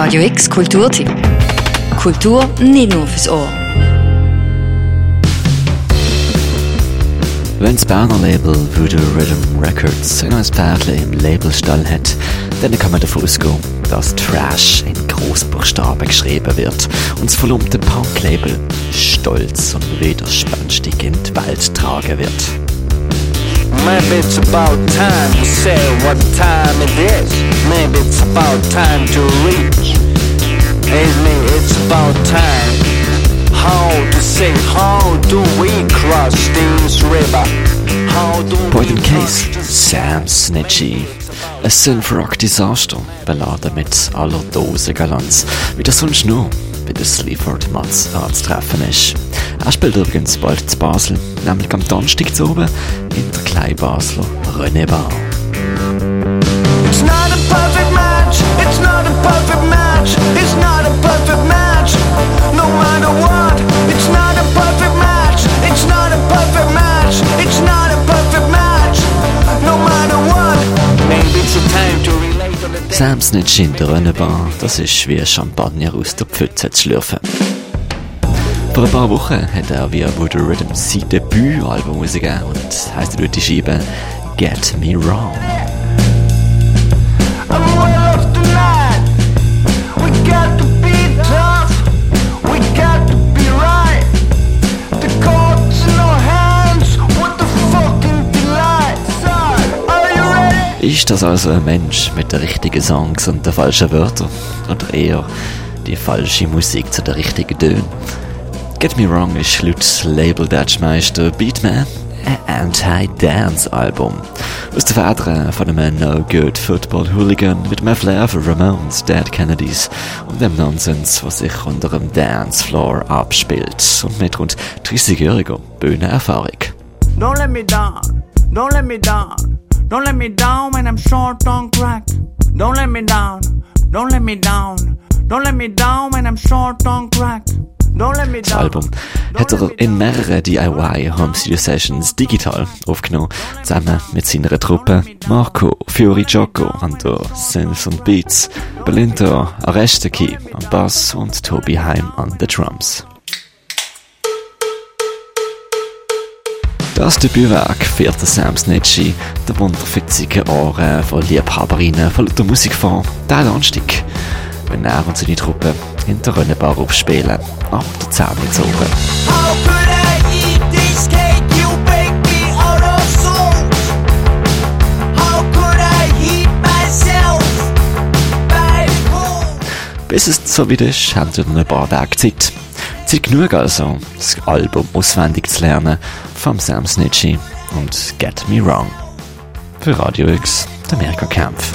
Radio X Kulturtipp. Kultur nicht nur fürs Ohr. Wenn das Berner Label Voodoo Rhythm Records ein neues Pärchen im Labelstall hat, dann kann man davon ausgehen, dass Trash in Großbuchstaben geschrieben wird und das verlumpte Punk-Label stolz und widerspenstig in die Welt tragen wird. Maybe it's about time to say what time it is. Maybe it's about time to reach. Maybe it's about time. How to say, how do we cross this river? How do Point we Case, Sam Snitchy. Ein Synth-Rock-Desaster, beladen mit aller Dosengalanz, wie das sonst nur bei den Sleaford Mats anzutreffen ist. Er spielt übrigens bald zu Basel, nämlich am Donnerstag zu oben in der Kleinbasler René Bar. It's not a perfect match. It's not a perfect match. It's not a perfect match. No matter what. It's not a perfect match. It's not a perfect match. It's not a perfect match. No matter what. Maybe it's a time to relate on the in der René Bar, das ist wie Champagner aus der Pfütze zu schlürfen. Vor ein paar Wochen hat er via Voodoo Rhythm sein Debütalbum rausgegeben und heisst dort die Scheibe Get Me Wrong. Ist das also ein Mensch mit den richtigen Songs und den falschen Wörtern? Oder eher die falsche Musik zu den richtigen Tönen? Get Me Wrong ist laut Label-Dutchmeister Beatman ein Anti-Dance-Album. Aus den Federn von einem No-Good-Football-Hooligan mit einem Flair für Ramones, Dead Kennedys und dem Nonsens, was sich unter dem Dancefloor abspielt und mit rund 30-jähriger Bühnenerfahrung. Don't let me down. Don't let me down. Don't let me down when I'm short on crack. Don't let me down. Don't let me down. Don't let me down when I'm short on crack. Das. Album hat er in mehreren DIY Home Studio Sessions digital aufgenommen, zusammen mit seiner Truppe Marco Fiori Gioco an der Synths und Beats, Belinda Aresteki am Bass und Tobi Heim an den Drums. Das Debütwerk der Sam Snitchy, der wunderfitzigen Ohren von Liebhaberinnen von der Musikform, der Anstieg, wenn er und seine Truppe in der Rönnebar aufspielen, ab der Zähne gezogen. Bis es so weit ist, haben wir noch ein paar Tage Zeit. Zeit genug also, das Album auswendig zu lernen vom Sam Snitchy und Get Me Wrong. Für Radio X, der Mirka Kempf.